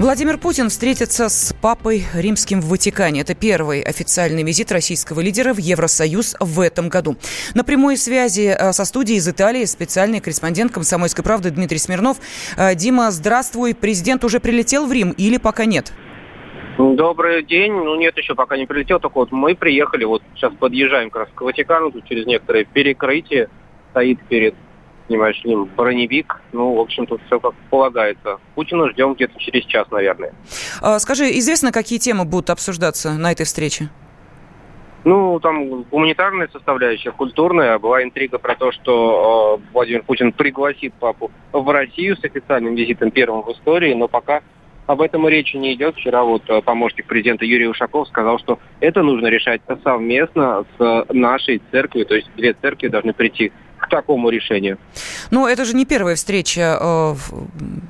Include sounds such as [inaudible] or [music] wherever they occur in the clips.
Владимир Путин встретится с папой римским в Ватикане. Это первый официальный визит российского лидера в Евросоюз в этом году. На прямой связи э, со студией из Италии специальный корреспондент «Комсомольской правды» Дмитрий Смирнов. Э, Дима, здравствуй. Президент уже прилетел в Рим или пока нет? Добрый день. Ну нет, еще пока не прилетел. Только вот мы приехали, вот сейчас подъезжаем как раз к Ватикану, тут через некоторые перекрытия стоит перед понимаешь, ним броневик. Ну, в общем, тут все как полагается. Путина ждем где-то через час, наверное. А, скажи, известно, какие темы будут обсуждаться на этой встрече? Ну, там гуманитарная составляющая, культурная. Была интрига про то, что э, Владимир Путин пригласит папу в Россию с официальным визитом первым в истории, но пока об этом и речи не идет. Вчера вот э, помощник президента Юрий Ушаков сказал, что это нужно решать совместно с нашей церковью, то есть две церкви должны прийти к такому решению. Ну, это же не первая встреча э,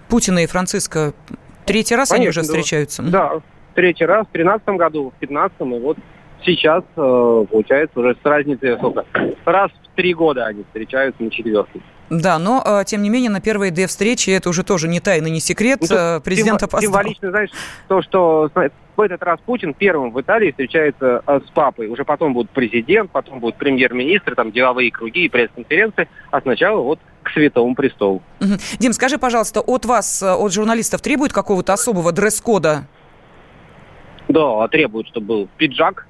Путина и Франциска. Третий раз Конечно, они уже встречаются. Да, третий раз в 2013 году, в 2015 и вот сейчас, э, получается, уже с разницей сколько? Раз в три года они встречаются на четвертый. Да, но, э, тем не менее, на первые две встречи, это уже тоже не тайна, не секрет, ну, президент опоздал. Символично, знаешь, то, что в этот раз Путин первым в Италии встречается э, с папой. Уже потом будет президент, потом будет премьер-министр, там деловые круги и пресс-конференции, а сначала вот к Святому Престолу. Угу. Дим, скажи, пожалуйста, от вас, от журналистов требует какого-то особого дресс-кода? Да, требуют, чтобы был пиджак,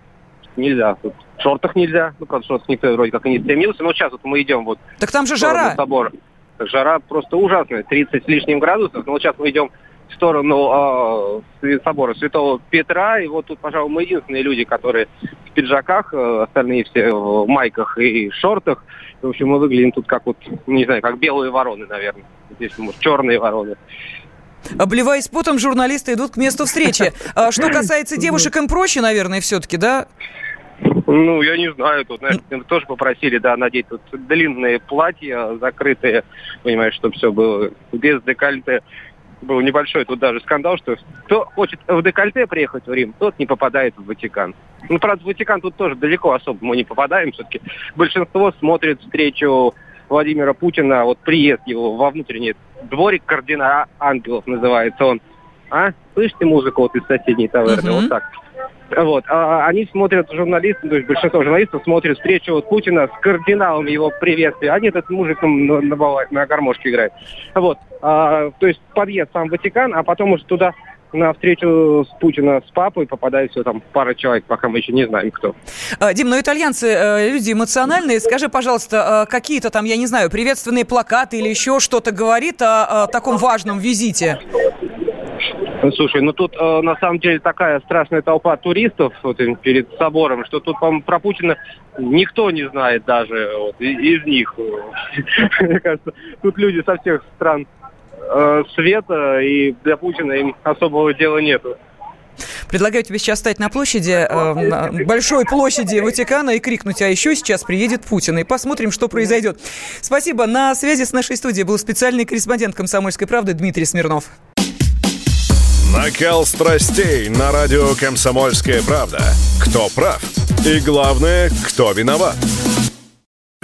нельзя. Тут в шортах нельзя. Ну, правда, шортах никто вроде как и не стремился. Но сейчас вот мы идем вот... Так там же жара. Собор. Жара просто ужасная, 30 с лишним градусов. Но вот сейчас мы идем в сторону э, собора Святого Петра. И вот тут, пожалуй, мы единственные люди, которые в пиджаках, э, остальные все в майках и шортах. В общем, мы выглядим тут как вот, не знаю, как белые вороны, наверное. Здесь, может, черные вороны. Обливаясь потом, журналисты идут к месту встречи. А что касается девушек, им проще, наверное, все-таки, да? Ну, я не знаю, тут, знаешь, тоже попросили, да, надеть тут длинные платья закрытые, понимаешь, чтобы все было без декольте. Был небольшой тут даже скандал, что кто хочет в декольте приехать в Рим, тот не попадает в Ватикан. Ну, правда, в Ватикан тут тоже далеко особо мы не попадаем. Все-таки большинство смотрит встречу Владимира Путина, вот приезд его во внутренний дворик кардинала ангелов называется он. А? Слышите музыку вот из соседней таверны? Uh-huh. Вот так. Вот. А они смотрят, журналисты, то есть большинство журналистов смотрят встречу вот Путина с кардиналом его приветствия. А нет, этот мужик на, на, на гармошке играет. Вот. А, то есть подъезд сам Ватикан, а потом уже туда на встречу с Путина с папой попадает все там пара человек, пока мы еще не знаем, кто. А, Дим, ну итальянцы э, люди эмоциональные. Скажи, пожалуйста, э, какие-то там, я не знаю, приветственные плакаты или еще что-то говорит о, о таком важном визите? Слушай, ну тут э, на самом деле такая страшная толпа туристов вот, перед собором, что тут, по про Путина никто не знает даже вот, из них. [laughs] Мне кажется, тут люди со всех стран э, света, и для Путина им особого дела нету. Предлагаю тебе сейчас стать на площади, э, на большой площади Ватикана и крикнуть, а еще сейчас приедет Путин. И посмотрим, что произойдет. Спасибо. На связи с нашей студией был специальный корреспондент «Комсомольской правды» Дмитрий Смирнов. Накал страстей на радио «Комсомольская правда». Кто прав? И главное, кто виноват?